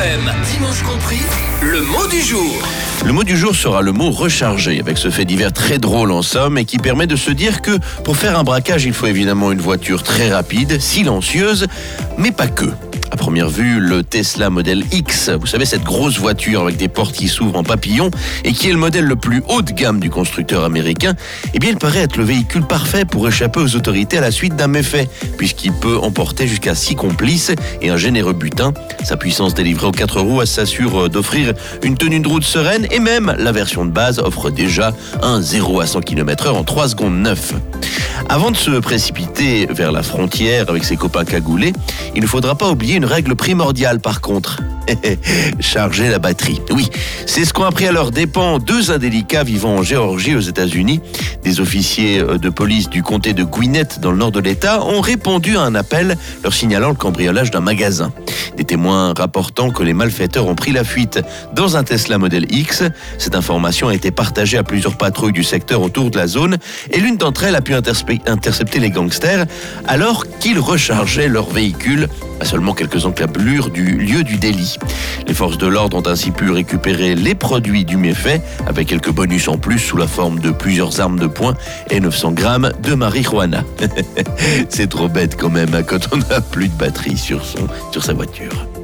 Dimanche compris, le mot du jour. Le mot du jour sera le mot rechargé, avec ce fait divers très drôle en somme et qui permet de se dire que pour faire un braquage, il faut évidemment une voiture très rapide, silencieuse, mais pas que. À première vue, le Tesla Model X, vous savez, cette grosse voiture avec des portes qui s'ouvrent en papillon et qui est le modèle le plus haut de gamme du constructeur américain, eh bien, il paraît être le véhicule parfait pour échapper aux autorités à la suite d'un méfait, puisqu'il peut emporter jusqu'à 6 complices et un généreux butin. Sa puissance délivrée aux 4 roues s'assure d'offrir une tenue de route sereine et même la version de base offre déjà un 0 à 100 km/h en 3 secondes 9. Avant de se précipiter vers la frontière avec ses copains cagoulés, il ne faudra pas oublier une règle primordiale par contre. Charger la batterie. Oui, c'est ce qu'ont appris à leur dépens deux indélicats vivant en Géorgie aux États-Unis. Des officiers euh, de police du comté de Gwinnett dans le nord de l'État ont répondu à un appel leur signalant le cambriolage d'un magasin. Des témoins rapportant que les malfaiteurs ont pris la fuite dans un Tesla Model X. Cette information a été partagée à plusieurs patrouilles du secteur autour de la zone et l'une d'entre elles a pu intercepter les gangsters alors qu'ils rechargeaient leur véhicule à seulement quelques encablures du lieu du délit. Les forces de l'ordre ont ainsi pu récupérer les produits du méfait avec quelques bonus en plus sous la forme de plusieurs armes de poing et 900 grammes de marijuana. C'est trop bête quand même hein, quand on n'a plus de batterie sur, son, sur sa voiture. Culture.